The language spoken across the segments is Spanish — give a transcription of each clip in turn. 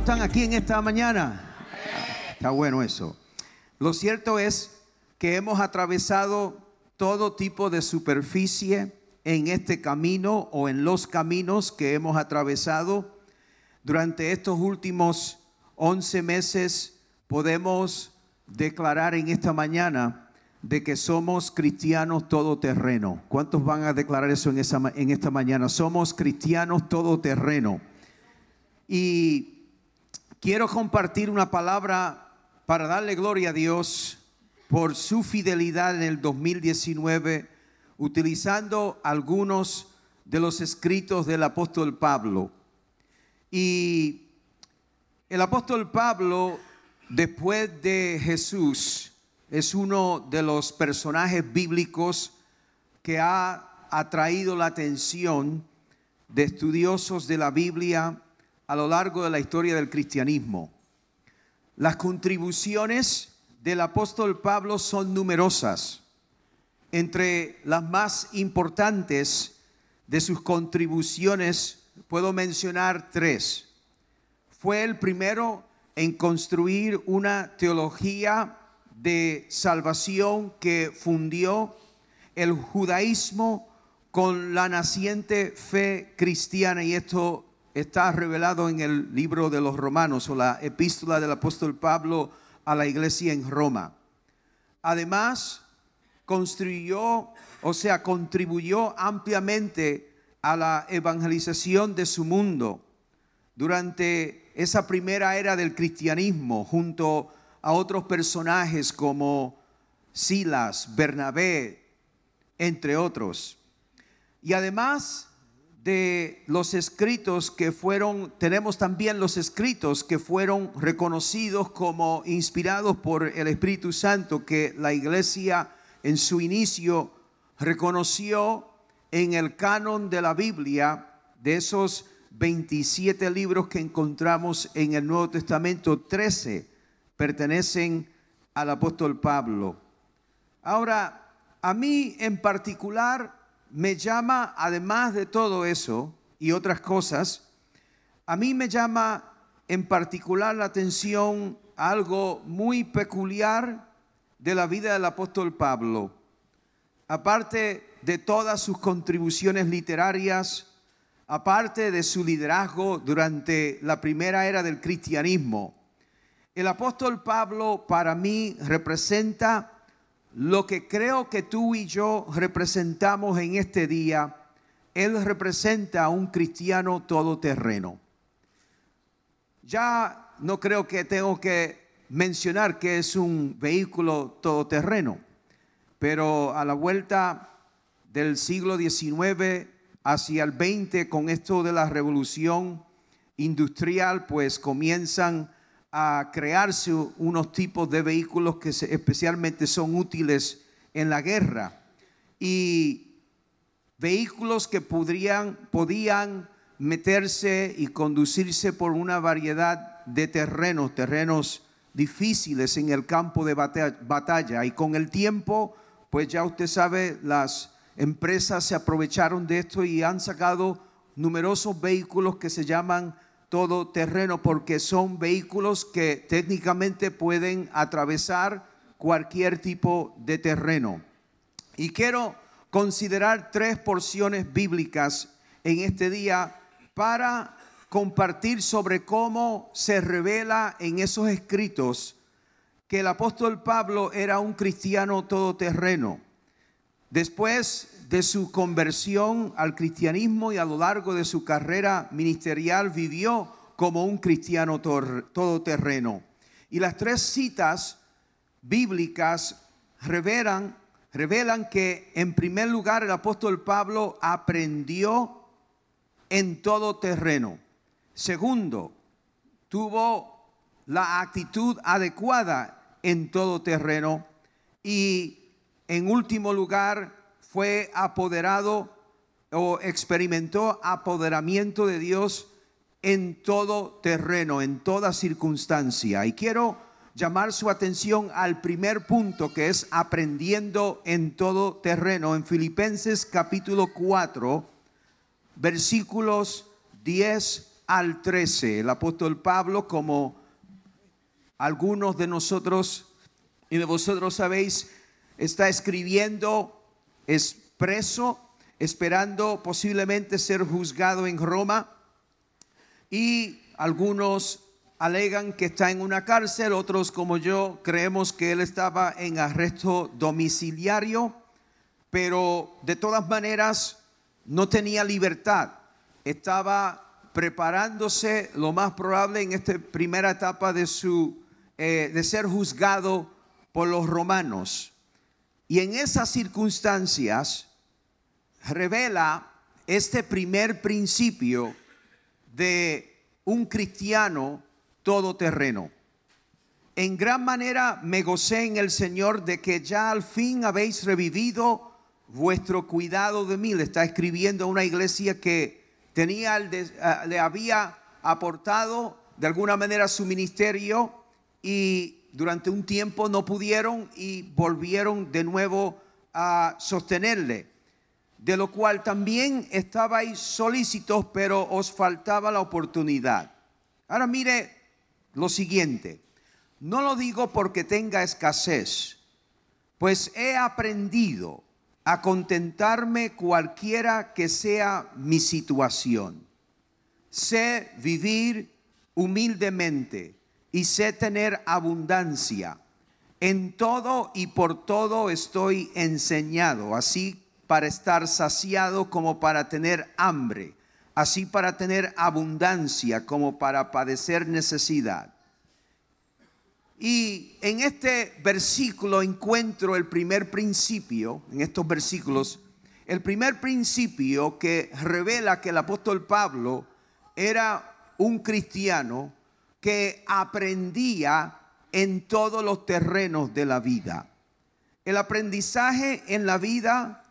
¿Cuántos están aquí en esta mañana? Está bueno eso. Lo cierto es que hemos atravesado todo tipo de superficie en este camino o en los caminos que hemos atravesado. Durante estos últimos 11 meses podemos declarar en esta mañana de que somos cristianos todoterreno. ¿Cuántos van a declarar eso en, esa, en esta mañana? Somos cristianos todoterreno. Y quiero compartir una palabra para darle gloria a Dios por su fidelidad en el 2019, utilizando algunos de los escritos del apóstol Pablo. Y el apóstol Pablo, después de Jesús, es uno de los personajes bíblicos que ha atraído la atención de estudiosos de la Biblia a lo largo de la historia del cristianismo. Las contribuciones del apóstol Pablo son numerosas. Entre las más importantes de sus contribuciones puedo mencionar tres. Fue el primero en construir una teología de salvación que fundió el judaísmo con la naciente fe cristiana y esto está revelado en el libro de los romanos o la epístola del apóstol Pablo a la iglesia en Roma. Además, construyó, o sea, contribuyó ampliamente a la evangelización de su mundo durante esa primera era del cristianismo junto a otros personajes como Silas, Bernabé, entre otros. Y además de los escritos que fueron, tenemos también los escritos que fueron reconocidos como inspirados por el Espíritu Santo que la iglesia en su inicio reconoció en el canon de la Biblia, de esos 27 libros que encontramos en el Nuevo Testamento, 13 pertenecen al apóstol Pablo. Ahora, a mí en particular me llama, además de todo eso y otras cosas, a mí me llama en particular la atención algo muy peculiar de la vida del apóstol Pablo. Aparte de todas sus contribuciones literarias, aparte de su liderazgo durante la primera era del cristianismo, el apóstol Pablo para mí representa lo que creo que tú y yo representamos en este día. Él representa a un cristiano todoterreno. Ya no creo que tengo que mencionar que es un vehículo todoterreno, pero a la vuelta del siglo XIX hacia el XX, con esto de la revolución industrial, pues comienzan a crearse unos tipos de vehículos que especialmente son útiles en la guerra y vehículos que podrían, podían meterse y conducirse por una variedad de terrenos, terrenos difíciles en el campo de batalla. Y con el tiempo, pues ya usted sabe, las empresas se aprovecharon de esto y han sacado numerosos vehículos que se llaman todo terreno porque son vehículos que técnicamente pueden atravesar cualquier tipo de terreno. Y quiero considerar tres porciones bíblicas en este día para compartir sobre cómo se revela en esos escritos que el apóstol Pablo era un cristiano todoterreno. Después de su conversión al cristianismo y a lo largo de su carrera ministerial vivió como un cristiano todoterreno. Y las tres citas bíblicas revelan, revelan que en primer lugar el apóstol Pablo aprendió en todo terreno. Segundo, tuvo la actitud adecuada en todo terreno. Y en último lugar, fue apoderado o experimentó apoderamiento de Dios en todo terreno, en toda circunstancia. Y quiero llamar su atención al primer punto que es aprendiendo en todo terreno. En Filipenses capítulo 4, versículos 10 al 13. El apóstol Pablo, como algunos de nosotros y de vosotros sabéis, está escribiendo, es preso, esperando posiblemente ser juzgado en Roma. Y algunos alegan que está en una cárcel, otros como yo creemos que él estaba en arresto domiciliario, pero de todas maneras no tenía libertad. Estaba preparándose lo más probable en esta primera etapa de su eh, de ser juzgado por los romanos. Y en esas circunstancias revela este primer principio de un cristiano todoterreno. En gran manera me gocé en el Señor de que ya al fin habéis revivido vuestro cuidado de mí. Le está escribiendo a una iglesia que tenía, ah, le había aportado de alguna manera su ministerio y durante un tiempo no pudieron y volvieron de nuevo a sostenerle. De lo cual también estabais solícitos, pero os faltaba la oportunidad. Ahora mire lo siguiente. No lo digo porque tenga escasez, pues he aprendido a contentarme cualquiera que sea mi situación. Sé vivir humildemente y sé tener abundancia. En todo y por todo estoy enseñado, así para estar saciado como para tener hambre, así para tener abundancia como para padecer necesidad. Y en este versículo encuentro el primer principio, en estos versículos, el primer principio que revela que el apóstol Pablo era un cristiano que aprendía en todos los terrenos de la vida. El aprendizaje en la vida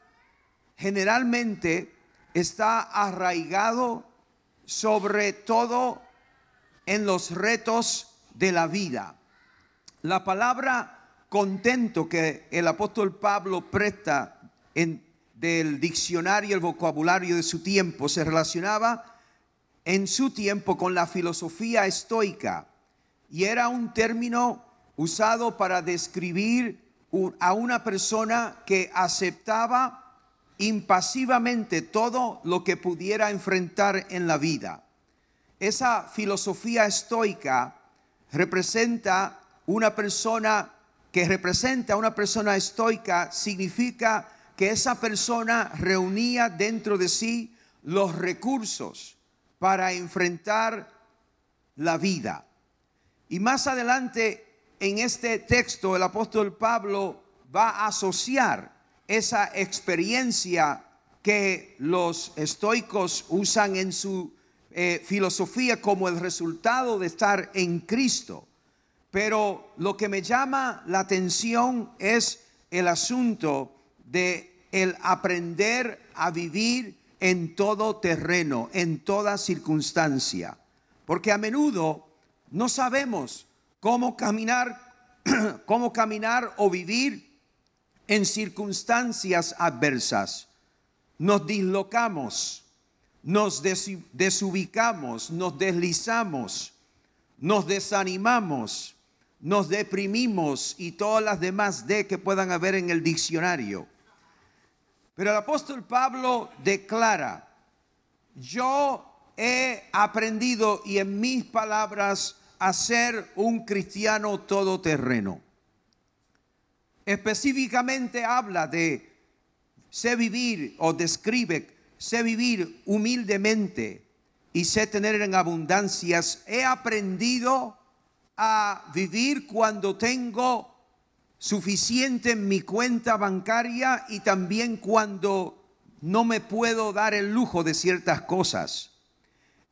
generalmente está arraigado sobre todo en los retos de la vida. La palabra contento que el apóstol Pablo presta en, del diccionario, el vocabulario de su tiempo, se relacionaba en su tiempo con la filosofía estoica y era un término usado para describir a una persona que aceptaba impasivamente todo lo que pudiera enfrentar en la vida. Esa filosofía estoica representa una persona que representa a una persona estoica significa que esa persona reunía dentro de sí los recursos para enfrentar la vida. Y más adelante en este texto el apóstol Pablo va a asociar esa experiencia que los estoicos usan en su eh, filosofía como el resultado de estar en Cristo. Pero lo que me llama la atención es el asunto de el aprender a vivir en todo terreno, en toda circunstancia. Porque a menudo no sabemos cómo caminar, cómo caminar o vivir en circunstancias adversas. Nos dislocamos, nos desubicamos, nos deslizamos, nos desanimamos, nos deprimimos y todas las demás de que puedan haber en el diccionario. Pero el apóstol Pablo declara, yo he aprendido y en mis palabras a ser un cristiano todoterreno. Específicamente habla de sé vivir o describe, sé vivir humildemente y sé tener en abundancias. He aprendido a vivir cuando tengo suficiente en mi cuenta bancaria y también cuando no me puedo dar el lujo de ciertas cosas.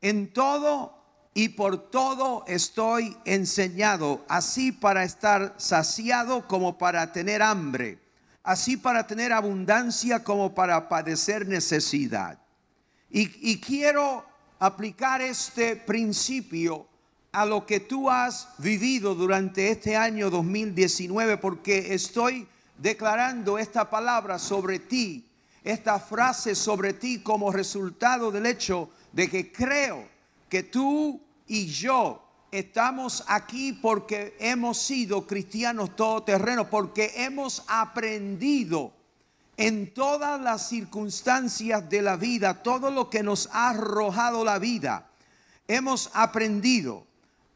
En todo y por todo estoy enseñado, así para estar saciado como para tener hambre, así para tener abundancia como para padecer necesidad. Y, quiero aplicar este principio a lo que tú has vivido durante este año 2019, porque estoy declarando esta palabra sobre ti, esta frase sobre ti como resultado del hecho de que creo que tú y yo estamos aquí porque hemos sido cristianos todoterrenos, porque hemos aprendido en todas las circunstancias de la vida, todo lo que nos ha arrojado la vida, hemos aprendido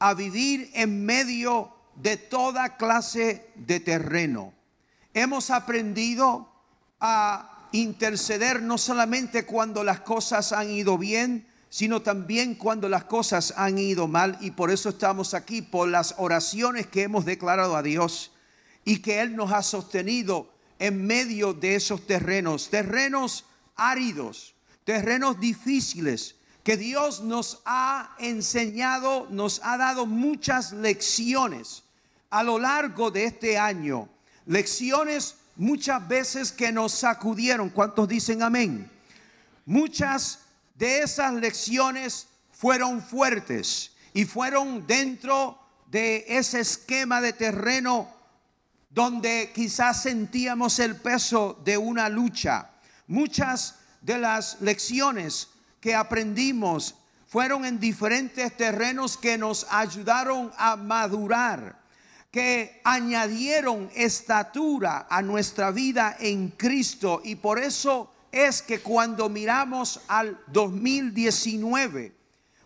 a vivir en medio de toda clase de terreno. Hemos aprendido a interceder no solamente cuando las cosas han ido bien, sino también cuando las cosas han ido mal. Y por eso estamos aquí, por las oraciones que hemos declarado a Dios y que Él nos ha sostenido en medio de esos terrenos, terrenos áridos, terrenos difíciles, que Dios nos ha enseñado, nos ha dado muchas lecciones a lo largo de este año. Lecciones muchas veces que nos sacudieron. ¿Cuántos dicen amén? Muchas de esas lecciones fueron fuertes y fueron dentro de ese esquema de terreno donde quizás sentíamos el peso de una lucha. Muchas de las lecciones que aprendimos fueron en diferentes terrenos que nos ayudaron a madurar, que añadieron estatura a nuestra vida en Cristo y por eso es que cuando miramos al 2019,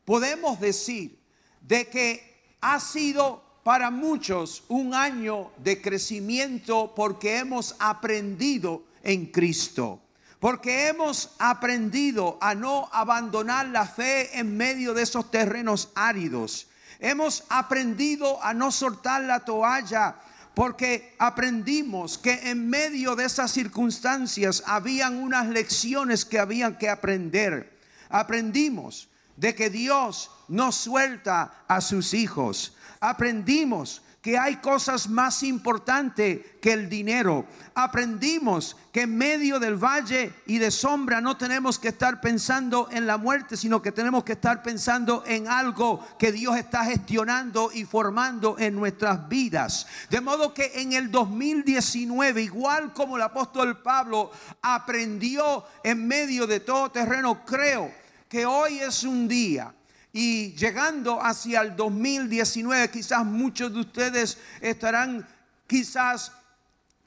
podemos decir de que ha sido para muchos un año de crecimiento porque hemos aprendido en Cristo. Porque hemos aprendido a no abandonar la fe en medio de esos terrenos áridos. Hemos aprendido a no soltar la toalla porque aprendimos que en medio de esas circunstancias habían unas lecciones que habían que aprender. Aprendimos de que Dios no suelta a sus hijos. Aprendimos que hay cosas más importantes que el dinero. Aprendimos que en medio del valle y de sombra no tenemos que estar pensando en la muerte, sino que tenemos que estar pensando en algo que Dios está gestionando y formando en nuestras vidas. De modo que en el 2019, igual como el apóstol Pablo aprendió en medio de todo terreno, creo que hoy es un día y llegando hacia el 2019, quizás muchos de ustedes estarán quizás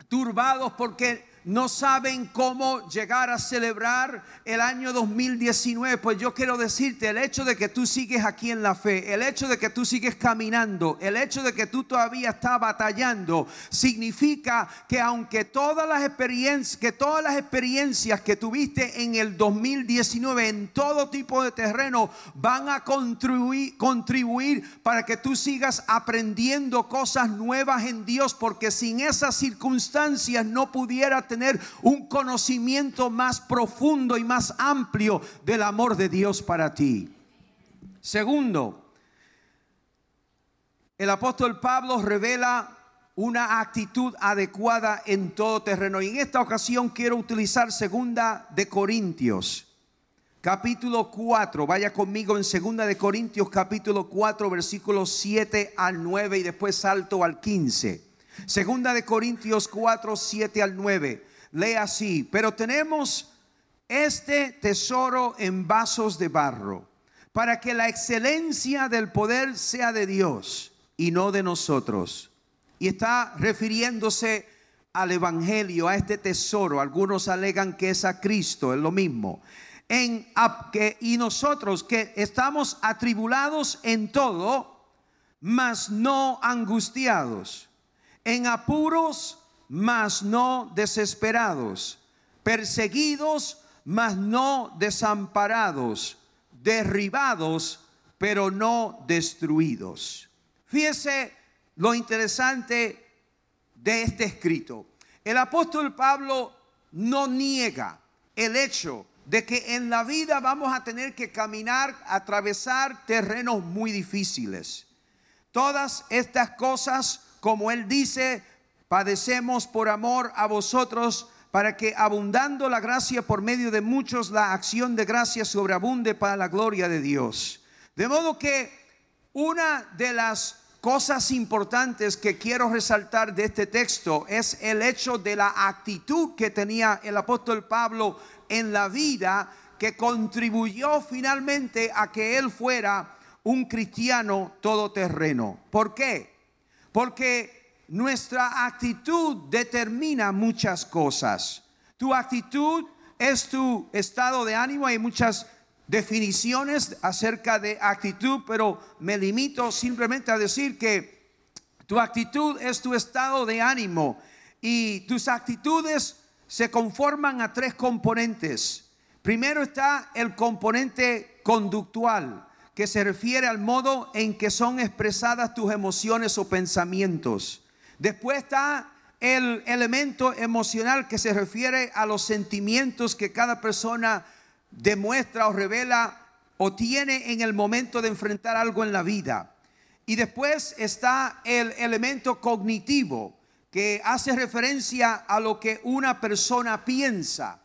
turbados porque no saben cómo llegar a celebrar el año 2019, pues yo quiero decirte, el hecho de que tú sigues aquí en la fe, el hecho de que tú sigues caminando, el hecho de que tú todavía estás batallando, significa que aunque todas las experiencias, que todas las experiencias que tuviste en el 2019 en todo tipo de terreno van a contribuir, contribuir para que tú sigas aprendiendo cosas nuevas en Dios, porque sin esas circunstancias no pudiera tener tener un conocimiento más profundo y más amplio del amor de Dios para ti. Segundo, el apóstol Pablo revela una actitud adecuada en todo terreno. Y en esta ocasión quiero utilizar segunda de Corintios, capítulo 4. Vaya conmigo en segunda de Corintios, capítulo 4, versículos 7 al 9 y después salto al 15. Segunda de Corintios 4, 7 al 9 lee así, pero tenemos este tesoro en vasos de barro, para que la excelencia del poder sea de Dios y no de nosotros. Y está refiriéndose al Evangelio, a este tesoro. Algunos alegan que es a Cristo, es lo mismo. En, que, y nosotros que estamos atribulados en todo, mas no angustiados, en apuros, mas no desesperados, perseguidos, mas no desamparados, derribados, pero no destruidos. Fíjese lo interesante de este escrito. El apóstol Pablo no niega el hecho de que en la vida vamos a tener que caminar, atravesar terrenos muy difíciles. Todas estas cosas, como él dice, padecemos por amor a vosotros, para que abundando la gracia por medio de muchos, la acción de gracia sobreabunde para la gloria de Dios. De modo que una de las cosas importantes que quiero resaltar de este texto es el hecho de la actitud que tenía el apóstol Pablo en la vida que contribuyó finalmente a que él fuera un cristiano todoterreno. ¿Por qué? Porque nuestra actitud determina muchas cosas. Tu actitud es tu estado de ánimo. Hay muchas definiciones acerca de actitud, pero me limito simplemente a decir que tu actitud es tu estado de ánimo y tus actitudes se conforman a tres componentes. Primero está el componente conductual, que se refiere al modo en que son expresadas tus emociones o pensamientos. Después está el elemento emocional que se refiere a los sentimientos que cada persona demuestra o revela o tiene en el momento de enfrentar algo en la vida. Y después está el elemento cognitivo, que hace referencia a lo que una persona piensa.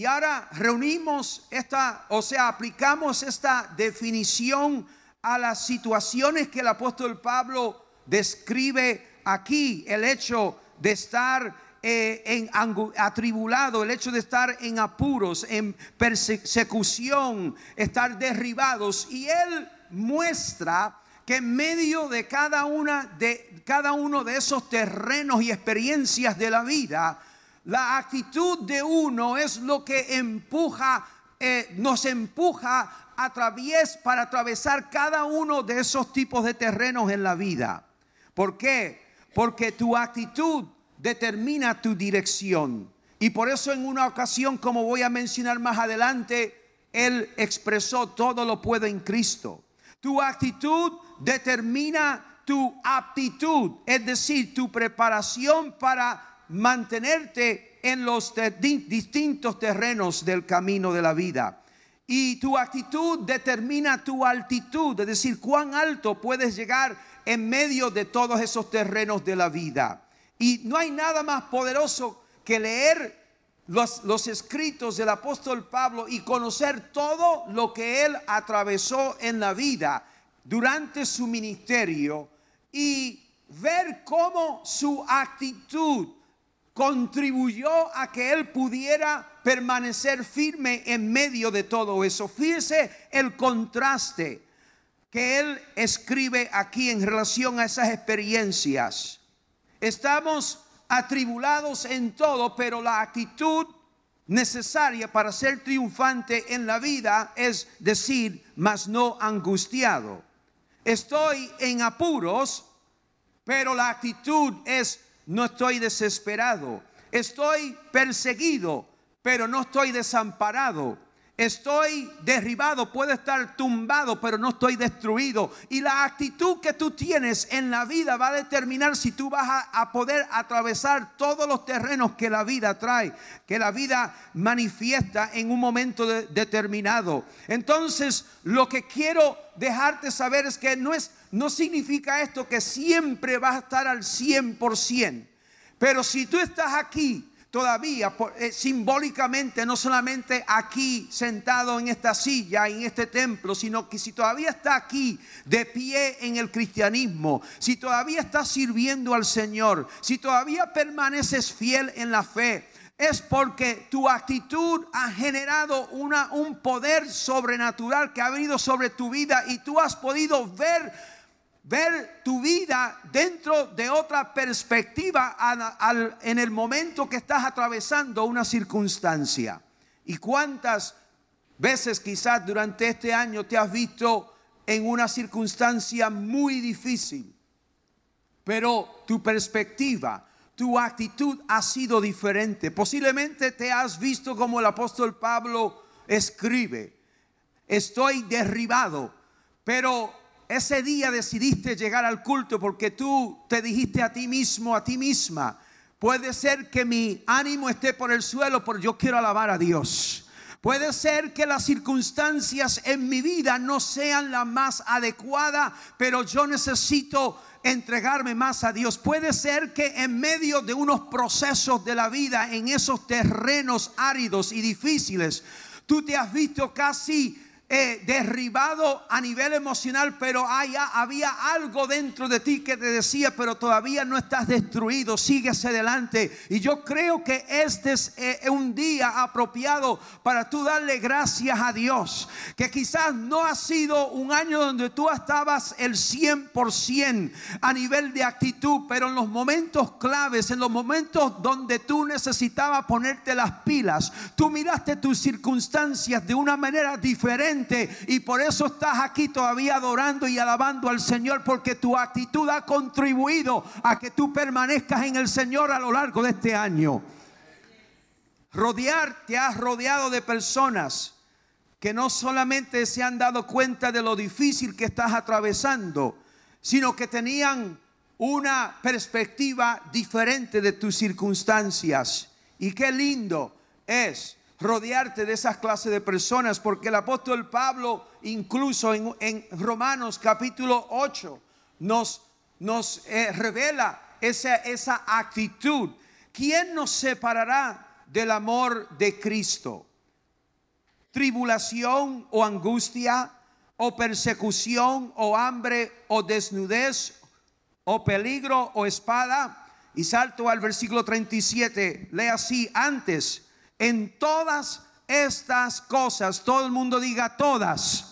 Y ahora reunimos esta, o sea, aplicamos esta definición a las situaciones que el apóstol Pablo describe aquí, el hecho de estar eh, en atribulado, el hecho de estar en apuros, en persecución, estar derribados. Y él muestra que en medio de cada una de cada uno de esos terrenos y experiencias de la vida, la actitud de uno es lo que empuja, eh, nos empuja a través para atravesar cada uno de esos tipos de terrenos en la vida. ¿Por qué? Porque tu actitud determina tu dirección. Y por eso en una ocasión, como voy a mencionar más adelante, Él expresó todo lo puede en Cristo. Tu actitud determina tu aptitud, es decir, tu preparación para mantenerte en los distintos terrenos del camino de la vida. Y tu actitud determina tu altitud, es decir, cuán alto puedes llegar en medio de todos esos terrenos de la vida. Y no hay nada más poderoso que leer los, los, escritos del apóstol Pablo y conocer todo lo que él atravesó en la vida durante su ministerio y ver cómo su actitud contribuyó a que él pudiera permanecer firme en medio de todo eso. Fíjese el contraste que él escribe aquí en relación a esas experiencias. Estamos atribulados en todo, pero la actitud necesaria para ser triunfante en la vida es decir, mas no angustiado. Estoy en apuros, pero la actitud es no estoy desesperado. Estoy perseguido, pero no estoy desamparado. Estoy derribado, puedo estar tumbado, pero no estoy destruido. Y la actitud que tú tienes en la vida va a determinar si tú vas a, poder atravesar todos los terrenos que la vida trae, que la vida manifiesta en un momento determinado. Entonces, lo que quiero dejarte saber es que no, es, no significa esto que siempre vas a estar al 100%. Pero si tú estás aquí todavía eh, simbólicamente, no solamente aquí sentado en esta silla, en este templo, sino que si todavía está aquí de pie en el cristianismo, si todavía está sirviendo al Señor, si todavía permaneces fiel en la fe, es porque tu actitud ha generado un poder sobrenatural que ha venido sobre tu vida y tú has podido ver ver tu vida dentro de otra perspectiva en el momento que estás atravesando una circunstancia. ¿Y cuántas veces quizás durante este año te has visto en una circunstancia muy difícil? Pero tu perspectiva, tu actitud ha sido diferente. Posiblemente te has visto como el apóstol Pablo escribe, estoy derribado, pero ese día decidiste llegar al culto porque tú te dijiste a ti mismo, a ti misma, puede ser que mi ánimo esté por el suelo, pero yo quiero alabar a Dios. Puede ser que las circunstancias en mi vida no sean las más adecuadas, pero yo necesito entregarme más a Dios. Puede ser que en medio de unos procesos de la vida, en esos terrenos áridos y difíciles, tú te has visto casi eh, derribado a nivel emocional, pero había algo dentro de ti que te decía, pero todavía no estás destruido, síguese adelante. Y yo creo que este es eh, un día apropiado para tú darle gracias a Dios, que quizás no ha sido un año donde tú estabas el 100% a nivel de actitud, pero en los momentos claves, en los momentos donde tú necesitabas ponerte las pilas, tú miraste tus circunstancias de una manera diferente y por eso estás aquí todavía adorando y alabando al Señor porque tu actitud ha contribuido a que tú permanezcas en el Señor a lo largo de este año. Rodear, te has rodeado de personas que no solamente se han dado cuenta de lo difícil que estás atravesando, sino que tenían una perspectiva diferente de tus circunstancias. Y qué lindo es rodearte de esas clases de personas, porque el apóstol Pablo, incluso en, Romanos capítulo 8, nos, nos eh, revela esa, esa actitud. ¿Quién nos separará del amor de Cristo? ¿Tribulación o angustia? ¿O persecución? ¿O hambre? ¿O desnudez? ¿O peligro? ¿O espada? Y salto al versículo 37. Lee así, antes en todas estas cosas, todo el mundo diga todas.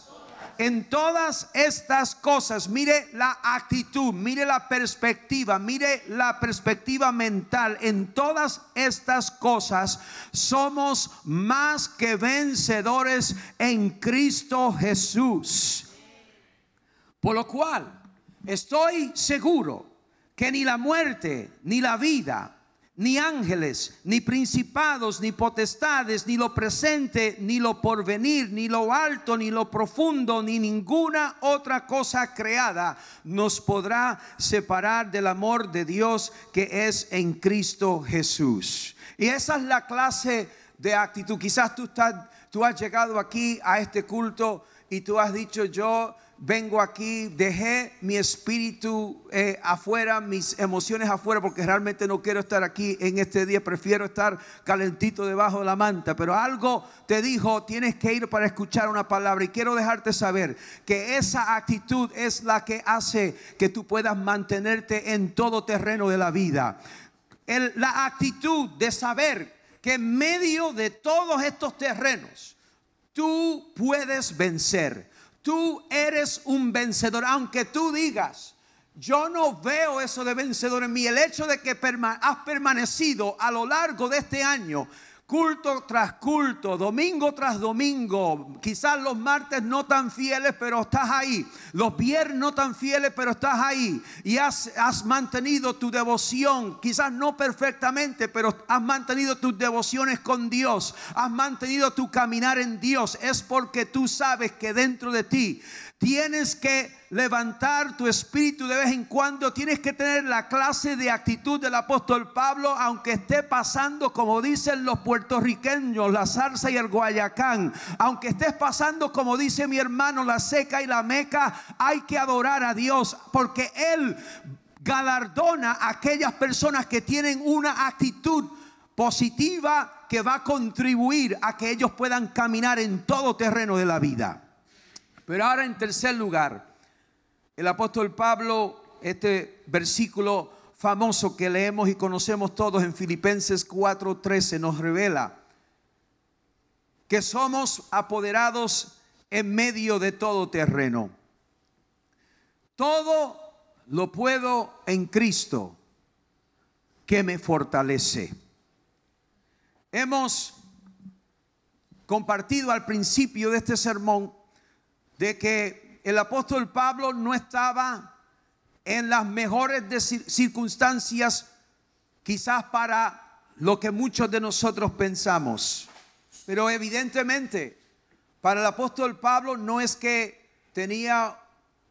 En todas estas cosas, mire la actitud, mire la perspectiva, mire la perspectiva mental. En todas estas cosas somos más que vencedores en Cristo Jesús. Por lo cual, estoy seguro que ni la muerte, ni la vida, ni ángeles, ni principados, ni potestades, ni lo presente, ni lo porvenir, ni lo alto, ni lo profundo, ni ninguna otra cosa creada nos podrá separar del amor de Dios que es en Cristo Jesús. Y esa es la clase de actitud. Quizás tú, estás, tú has llegado aquí a este culto y tú has dicho yo vengo aquí, dejé mi espíritu eh, afuera, mis emociones afuera, porque realmente no quiero estar aquí en este día, prefiero estar calentito debajo de la manta, pero algo te dijo, tienes que ir para escuchar una palabra. Y quiero dejarte saber que esa actitud es la que hace que tú puedas mantenerte en todo terreno de la vida. la actitud de saber que en medio de todos estos terrenos, tú puedes vencer tú eres un vencedor, aunque tú digas, yo no veo eso de vencedor en mí. El hecho de que has permanecido a lo largo de este año culto tras culto, domingo tras domingo, quizás los martes no tan fieles, pero estás ahí, los viernes no tan fieles, pero estás ahí, y has, mantenido tu devoción, quizás no perfectamente, pero has mantenido tus devociones con Dios, has mantenido tu caminar en Dios, es porque tú sabes que dentro de ti Tienes que levantar tu espíritu de vez en cuando. Tienes que tener la clase de actitud del apóstol Pablo, aunque esté pasando, como dicen los puertorriqueños, la zarza y el guayacán. Aunque estés pasando, como dice mi hermano, la seca y la meca, hay que adorar a Dios, porque Él galardona a aquellas personas que tienen una actitud positiva que va a contribuir a que ellos puedan caminar en todo terreno de la vida. Pero ahora en tercer lugar, el apóstol Pablo, este versículo famoso que leemos y conocemos todos en Filipenses 4:13 nos revela que somos apoderados en medio de todo terreno. Todo lo puedo en Cristo que me fortalece. Hemos compartido al principio de este sermón de que el apóstol Pablo no estaba en las mejores circunstancias quizás para lo que muchos de nosotros pensamos. Pero evidentemente para el apóstol Pablo no es que tenía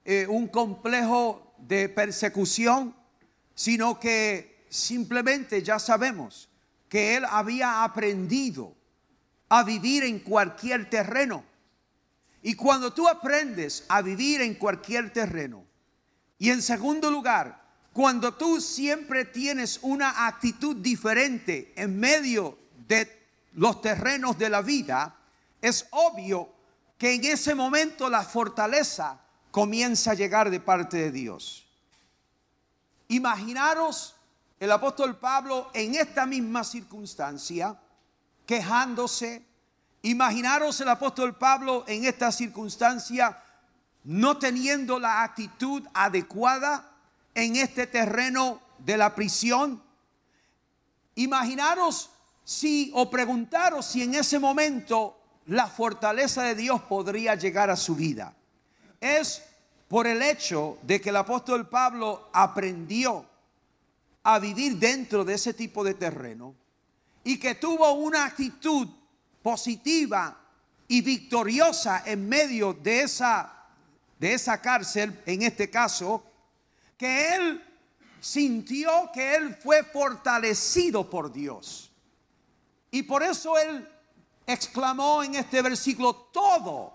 eh, un complejo de persecución, sino que simplemente ya sabemos que él había aprendido a vivir en cualquier terreno. Y cuando tú aprendes a vivir en cualquier terreno, y en segundo lugar, cuando tú siempre tienes una actitud diferente en medio de los terrenos de la vida, es obvio que en ese momento la fortaleza comienza a llegar de parte de Dios. Imaginaros el apóstol Pablo en esta misma circunstancia, quejándose. Imaginaros el apóstol Pablo en esta circunstancia no teniendo la actitud adecuada en este terreno de la prisión. Imaginaros si o preguntaros si en ese momento la fortaleza de Dios podría llegar a su vida. Es por el hecho de que el apóstol Pablo aprendió a vivir dentro de ese tipo de terreno y que tuvo una actitud positiva y victoriosa en medio de esa de esa cárcel, en este caso, que él sintió que él fue fortalecido por Dios. Y por eso él exclamó en este versículo, todo,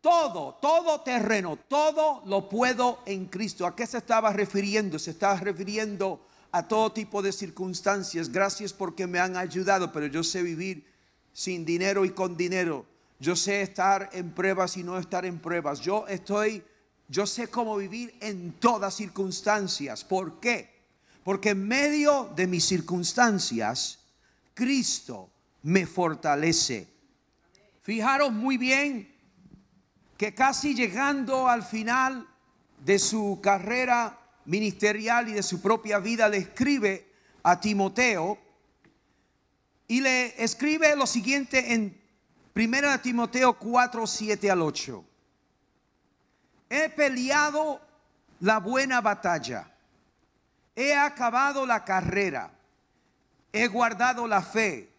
todo, todo terreno, todo lo puedo en Cristo. ¿A qué se estaba refiriendo? Se estaba refiriendo a todo tipo de circunstancias. Gracias porque me han ayudado, pero yo sé vivir sin dinero y con dinero. Yo sé estar en pruebas y no estar en pruebas. Yo estoy, yo sé cómo vivir en todas circunstancias. ¿Por qué? Porque en medio de mis circunstancias, Cristo me fortalece. Fijaros muy bien que casi llegando al final de su carrera ministerial y de su propia vida, le escribe a Timoteo y le escribe lo siguiente en Primera Timoteo 4, 7 al 8. He peleado la buena batalla. He acabado la carrera. He guardado la fe.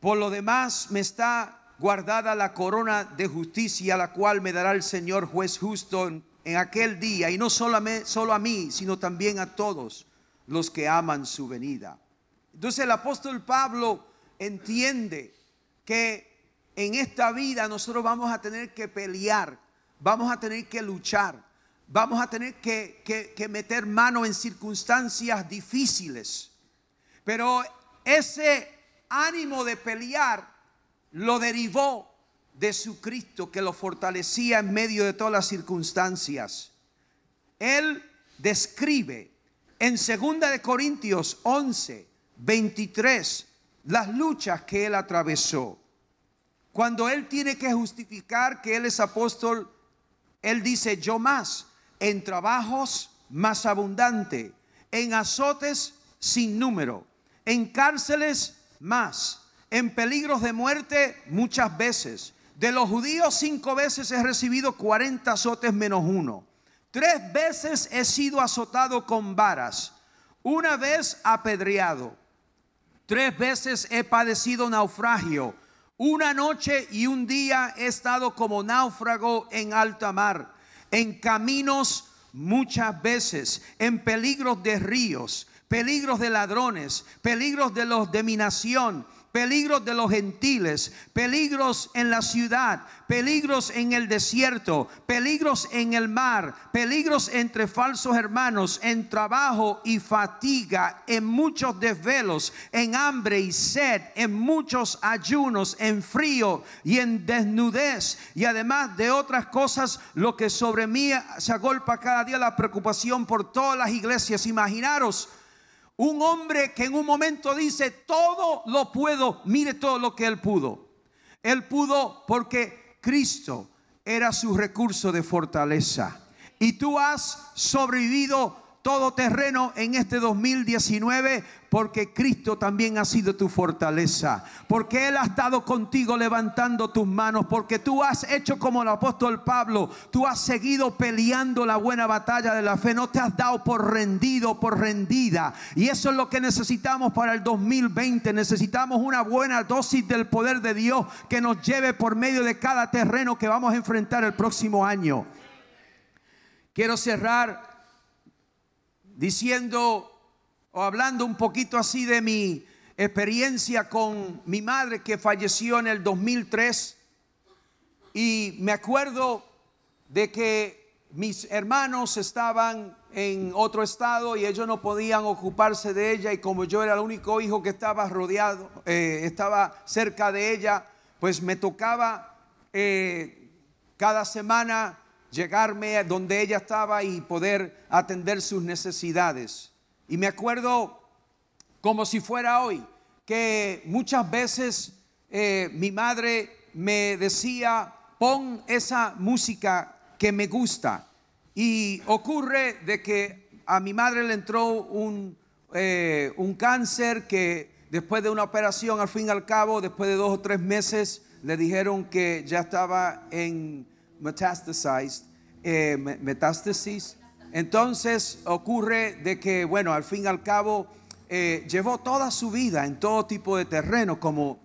Por lo demás me está guardada la corona de justicia, la cual me dará el Señor juez justo en, aquel día. Y no solo a, solo a mí, sino también a todos los que aman su venida. Entonces el apóstol Pablo entiende que en esta vida nosotros vamos a tener que pelear, vamos a tener que luchar, vamos a tener que, meter mano en circunstancias difíciles. Pero ese ánimo de pelear lo derivó de su Cristo que lo fortalecía en medio de todas las circunstancias. Él describe en 2 de Corintios 11, 23 las luchas que él atravesó. Cuando él tiene que justificar que él es apóstol, él dice, yo más, en trabajos más abundante, en azotes sin número, en cárceles más, en peligros de muerte muchas veces. De los judíos cinco veces he recibido 40 azotes menos uno. Tres veces he sido azotado con varas, una vez apedreado. Tres veces he padecido naufragio. Una noche y un día he estado como náufrago en alta mar, en caminos muchas veces, en peligros de ríos, peligros de ladrones, peligros de los de mi nación peligros de los gentiles, peligros en la ciudad, peligros en el desierto, peligros en el mar, peligros entre falsos hermanos, en trabajo y fatiga, en muchos desvelos, en hambre y sed, en muchos ayunos, en frío y en desnudez, y además de otras cosas, lo que sobre mí se agolpa cada día la preocupación por todas las iglesias. Imaginaros un hombre que en un momento dice, todo lo puedo, mire todo lo que él pudo. Él pudo porque Cristo era su recurso de fortaleza. Y tú has sobrevivido todo terreno en este 2019 porque Cristo también ha sido tu fortaleza, porque Él ha estado contigo levantando tus manos, porque tú has hecho como el apóstol Pablo, tú has seguido peleando la buena batalla de la fe, no te has dado por rendido, por rendida. Y eso es lo que necesitamos para el 2020, necesitamos una buena dosis del poder de Dios que nos lleve por medio de cada terreno que vamos a enfrentar el próximo año. Quiero cerrar diciendo o hablando un poquito así de mi experiencia con mi madre que falleció en el 2003 y me acuerdo de que mis hermanos estaban en otro estado y ellos no podían ocuparse de ella y como yo era el único hijo que estaba rodeado, eh, estaba cerca de ella, pues me tocaba eh, cada semana llegarme donde ella estaba y poder atender sus necesidades. Y me acuerdo como si fuera hoy, que muchas veces eh, mi madre me decía, pon esa música que me gusta. Y ocurre de que a mi madre le entró un, eh, un cáncer que después de una operación, al fin y al cabo, después de dos o tres meses, le dijeron que ya estaba en metastasized, eh, metástasis. Entonces ocurre de que, bueno, al fin y al cabo, eh, llevó toda su vida en todo tipo de terreno, como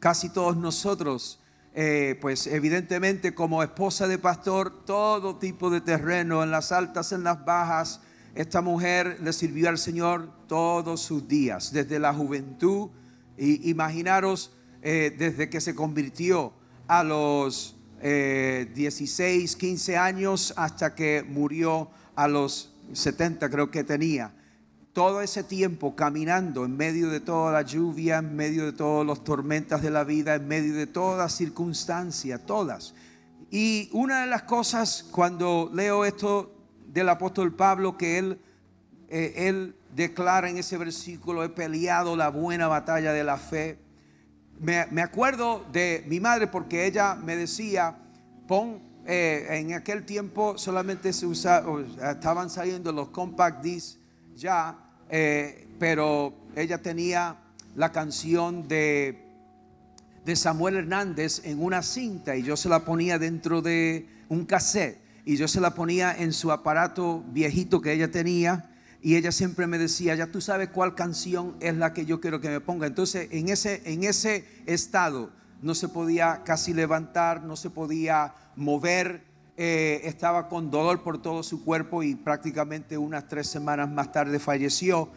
casi todos nosotros. Eh, pues evidentemente como esposa de pastor, todo tipo de terreno, en las altas, en las bajas. Esta mujer le sirvió al Señor todos sus días, desde la juventud. Y imaginaros, desde que se convirtió a los 16, 15 años hasta que murió a los 70 creo que tenía. Todo ese tiempo caminando en medio de toda la lluvia, en medio de todas las tormentas de la vida, en medio de todas circunstancias, todas. Y una de las cosas cuando leo esto del apóstol Pablo, que él, eh, él declara en ese versículo, he peleado la buena batalla de la fe, me, acuerdo de mi madre porque ella me decía, pon, eh, en aquel tiempo solamente se usaba, estaban saliendo los compact discs ya, eh, pero ella tenía la canción de, de Samuel Hernández en una cinta y yo se la ponía dentro de un cassette y yo se la ponía en su aparato viejito que ella tenía y ella siempre me decía, ya tú sabes cuál canción es la que yo quiero que me ponga. Entonces, en ese, en ese estado no se podía casi levantar, no se podía mover, eh, estaba con dolor por todo su cuerpo y prácticamente unas tres semanas más tarde falleció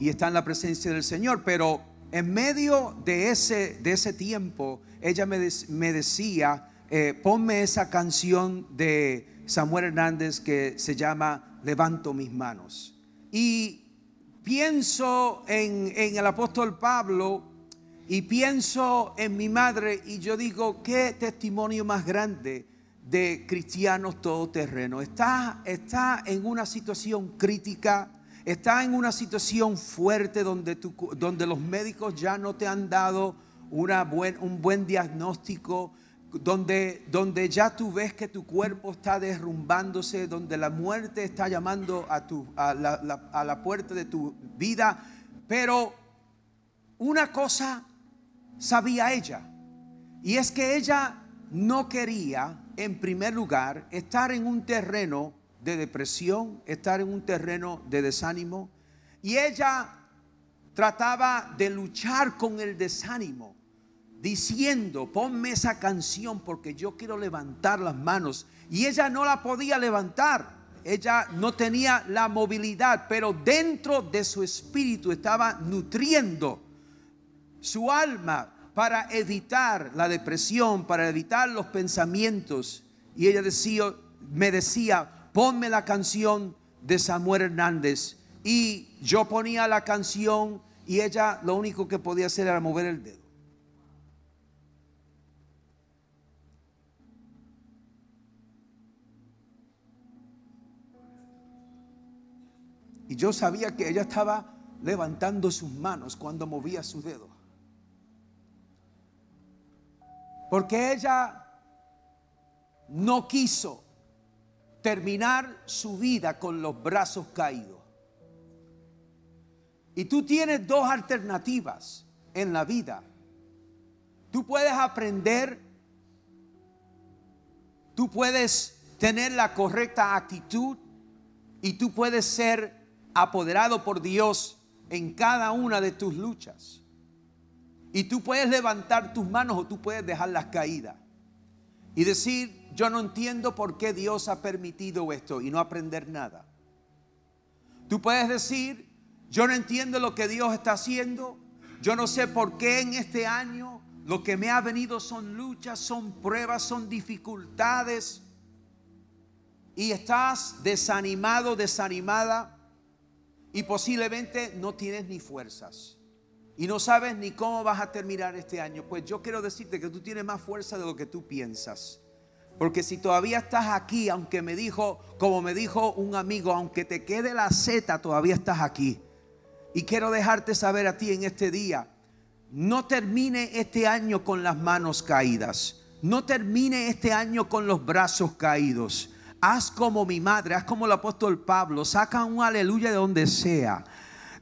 y está en la presencia del Señor. Pero en medio de ese, de ese tiempo, ella me, me decía, eh, ponme esa canción de Samuel Hernández que se llama Levanto mis manos. Y pienso en, el apóstol Pablo y pienso en mi madre y yo digo, qué testimonio más grande de cristianos todoterreno. Está, está en una situación crítica, está en una situación fuerte donde, donde los médicos ya no te han dado una buen, un buen diagnóstico, donde, donde ya tú ves que tu cuerpo está derrumbándose, donde la muerte está llamando a, tu, a, la, a la puerta de tu vida. Pero una cosa sabía ella, y es que ella no quería, en primer lugar, estar en un terreno de depresión, estar en un terreno de desánimo, y ella trataba de luchar con el desánimo diciendo, ponme esa canción porque yo quiero levantar las manos. Y ella no la podía levantar, ella no tenía la movilidad, pero dentro de su espíritu estaba nutriendo su alma para evitar la depresión, para evitar los pensamientos. Y ella decía, me decía, ponme la canción de Samuel Hernández. Y yo ponía la canción y ella lo único que podía hacer era mover el dedo. Y yo sabía que ella estaba levantando sus manos cuando movía su dedo. Porque ella no quiso terminar su vida con los brazos caídos. Y tú tienes dos alternativas en la vida. Tú puedes aprender, tú puedes tener la correcta actitud y tú puedes ser apoderado por Dios en cada una de tus luchas. Y tú puedes levantar tus manos o tú puedes dejarlas caídas. Y decir, yo no entiendo por qué Dios ha permitido esto y no aprender nada. Tú puedes decir, yo no entiendo lo que Dios está haciendo. Yo no sé por qué en este año lo que me ha venido son luchas, son pruebas, son dificultades. Y estás desanimado, desanimada y posiblemente no tienes ni fuerzas y no sabes ni cómo vas a terminar este año, pues yo quiero decirte que tú tienes más fuerza de lo que tú piensas. Porque si todavía estás aquí, aunque me dijo, como me dijo un amigo, aunque te quede la Z, todavía estás aquí. Y quiero dejarte saber a ti en este día, no termine este año con las manos caídas. No termine este año con los brazos caídos. Haz como mi madre, haz como el apóstol Pablo, saca un aleluya de donde sea.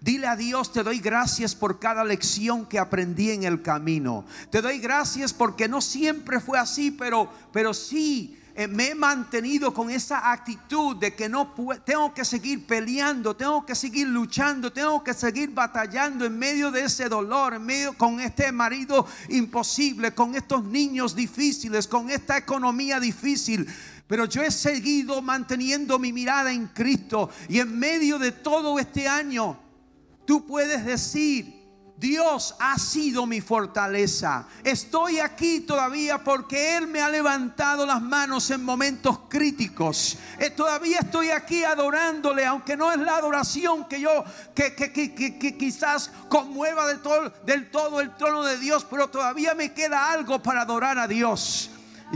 Dile a Dios, te doy gracias por cada lección que aprendí en el camino. Te doy gracias porque no siempre fue así, pero, pero sí eh, me he mantenido con esa actitud de que no tengo que seguir peleando, tengo que seguir luchando, tengo que seguir batallando en medio de ese dolor, en medio con este marido imposible, con estos niños difíciles, con esta economía difícil. Pero yo he seguido manteniendo mi mirada en Cristo y en medio de todo este año tú puedes decir, Dios ha sido mi fortaleza. Estoy aquí todavía porque Él me ha levantado las manos en momentos críticos. Eh, todavía estoy aquí adorándole, aunque no es la adoración que yo, que, que, quizás conmueva del todo, del todo el trono de Dios, pero todavía me queda algo para adorar a Dios.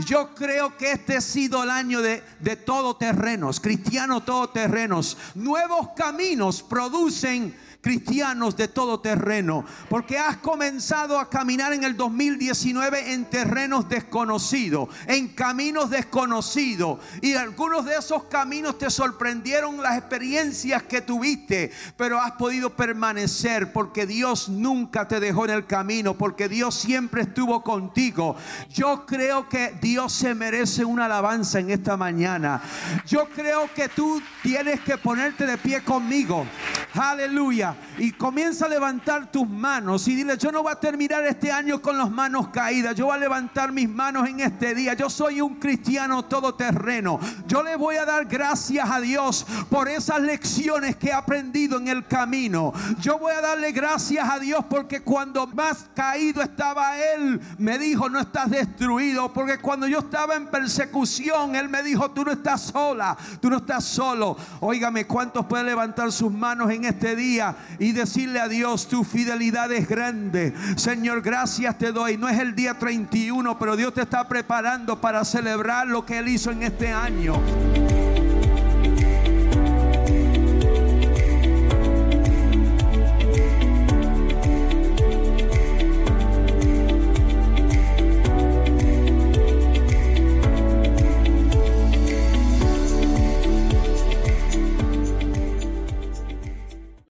Yo creo que este ha sido el año de, de todoterrenos, cristianos todoterrenos. Nuevos caminos producen cristianos de todo terreno, porque has comenzado a caminar en el 2019 en terrenos desconocidos, en caminos desconocidos, y algunos de esos caminos te sorprendieron las experiencias que tuviste, pero has podido permanecer porque Dios nunca te dejó en el camino, porque Dios siempre estuvo contigo. Yo creo que Dios se merece una alabanza en esta mañana. Yo creo que tú tienes que ponerte de pie conmigo. Aleluya y comienza a levantar tus manos y dile, yo no voy a terminar este año con las manos caídas, yo voy a levantar mis manos en este día. Yo soy un cristiano todoterreno. Yo le voy a dar gracias a Dios por esas lecciones que he aprendido en el camino. Yo voy a darle gracias a Dios porque cuando más caído estaba Él, me dijo, no estás destruido. Porque cuando yo estaba en persecución, Él me dijo, tú no estás sola, tú no estás solo. Óigame, ¿cuántos pueden levantar sus manos en este día? Y decirle a Dios, tu fidelidad es grande. Señor, gracias te doy. No es el día 31, pero Dios te está preparando para celebrar lo que Él hizo en este año.